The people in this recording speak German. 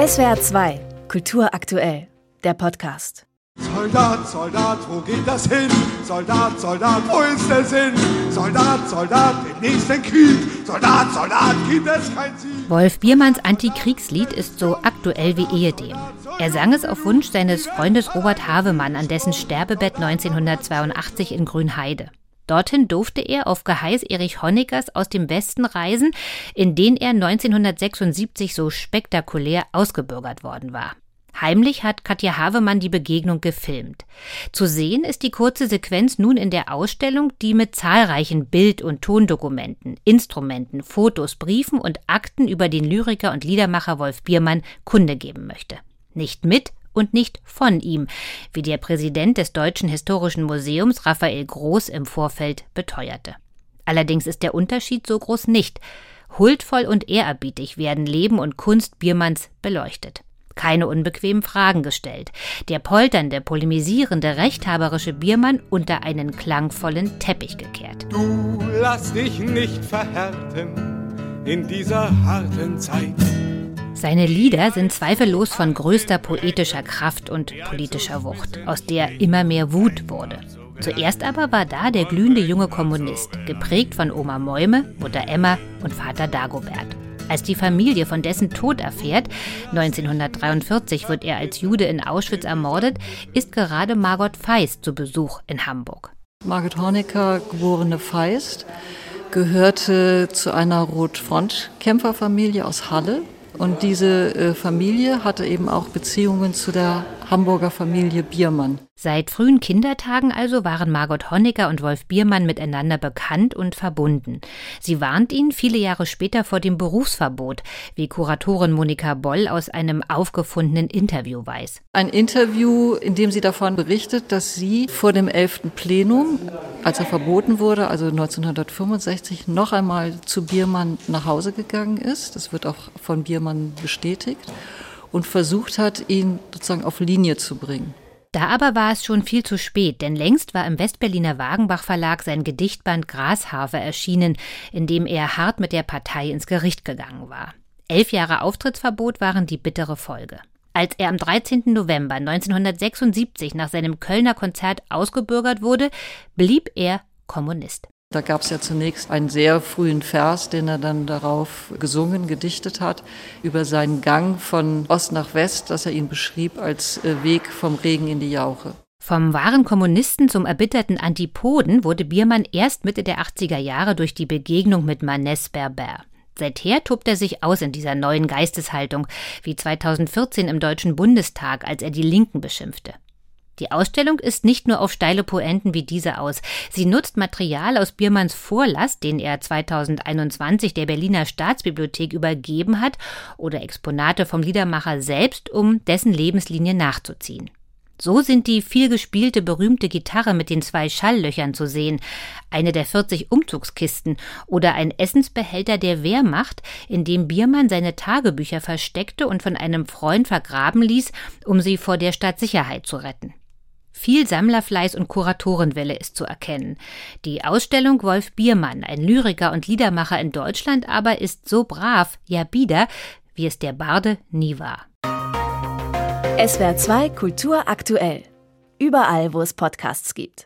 SWR 2, Kultur aktuell, der Podcast. Soldat, Soldat, wo geht das hin? Soldat, Soldat, wo ist der Sinn? Soldat, Soldat, im nächsten Krieg. Soldat, Soldat, gibt es kein Ziel. Wolf Biermanns Antikriegslied ist so aktuell wie ehedem. Er sang es auf Wunsch seines Freundes Robert Havemann an dessen Sterbebett 1982 in Grünheide. Dorthin durfte er auf Geheiß Erich Honeckers aus dem Westen reisen, in den er 1976 so spektakulär ausgebürgert worden war. Heimlich hat Katja Havemann die Begegnung gefilmt. Zu sehen ist die kurze Sequenz nun in der Ausstellung, die mit zahlreichen Bild- und Tondokumenten, Instrumenten, Fotos, Briefen und Akten über den Lyriker und Liedermacher Wolf Biermann Kunde geben möchte. Nicht mit, und nicht von ihm, wie der Präsident des Deutschen Historischen Museums Raphael Groß im Vorfeld beteuerte. Allerdings ist der Unterschied so groß nicht. Huldvoll und ehrerbietig werden Leben und Kunst Biermanns beleuchtet. Keine unbequemen Fragen gestellt. Der polternde, polemisierende, rechthaberische Biermann unter einen klangvollen Teppich gekehrt. Du lass dich nicht verhärten in dieser harten Zeit. Seine Lieder sind zweifellos von größter poetischer Kraft und politischer Wucht, aus der immer mehr Wut wurde. Zuerst aber war da der glühende junge Kommunist, geprägt von Oma Mäume, Mutter Emma und Vater Dagobert. Als die Familie von dessen Tod erfährt, 1943 wird er als Jude in Auschwitz ermordet, ist gerade Margot Feist zu Besuch in Hamburg. Margot Honecker, geborene Feist, gehörte zu einer Rotfront-Kämpferfamilie aus Halle. Und diese äh, Familie hatte eben auch Beziehungen zu der Hamburger Familie Biermann. Seit frühen Kindertagen also waren Margot Honecker und Wolf Biermann miteinander bekannt und verbunden. Sie warnt ihn viele Jahre später vor dem Berufsverbot, wie Kuratorin Monika Boll aus einem aufgefundenen Interview weiß. Ein Interview, in dem sie davon berichtet, dass sie vor dem 11. Plenum, als er verboten wurde, also 1965, noch einmal zu Biermann nach Hause gegangen ist. Das wird auch von Biermann bestätigt und versucht hat, ihn sozusagen auf Linie zu bringen. Da aber war es schon viel zu spät, denn längst war im Westberliner Wagenbach Verlag sein Gedichtband Grashafer erschienen, in dem er hart mit der Partei ins Gericht gegangen war. Elf Jahre Auftrittsverbot waren die bittere Folge. Als er am 13. November 1976 nach seinem Kölner Konzert ausgebürgert wurde, blieb er Kommunist. Da gab es ja zunächst einen sehr frühen Vers, den er dann darauf gesungen, gedichtet hat, über seinen Gang von Ost nach West, dass er ihn beschrieb als äh, Weg vom Regen in die Jauche. Vom wahren Kommunisten zum erbitterten Antipoden wurde Biermann erst Mitte der 80er Jahre durch die Begegnung mit Manes Berber. Seither tobt er sich aus in dieser neuen Geisteshaltung, wie 2014 im Deutschen Bundestag, als er die Linken beschimpfte. Die Ausstellung ist nicht nur auf steile Poenten wie diese aus. Sie nutzt Material aus Biermanns Vorlass, den er 2021 der Berliner Staatsbibliothek übergeben hat, oder Exponate vom Liedermacher selbst, um dessen Lebenslinie nachzuziehen. So sind die vielgespielte berühmte Gitarre mit den zwei Schalllöchern zu sehen, eine der 40 Umzugskisten oder ein Essensbehälter der Wehrmacht, in dem Biermann seine Tagebücher versteckte und von einem Freund vergraben ließ, um sie vor der Stadtsicherheit zu retten. Viel Sammlerfleiß und Kuratorenwelle ist zu erkennen. Die Ausstellung Wolf Biermann, ein Lyriker und Liedermacher in Deutschland, aber ist so brav, ja bieder, wie es der Barde nie war. SWR 2 Kultur aktuell. Überall, wo es Podcasts gibt.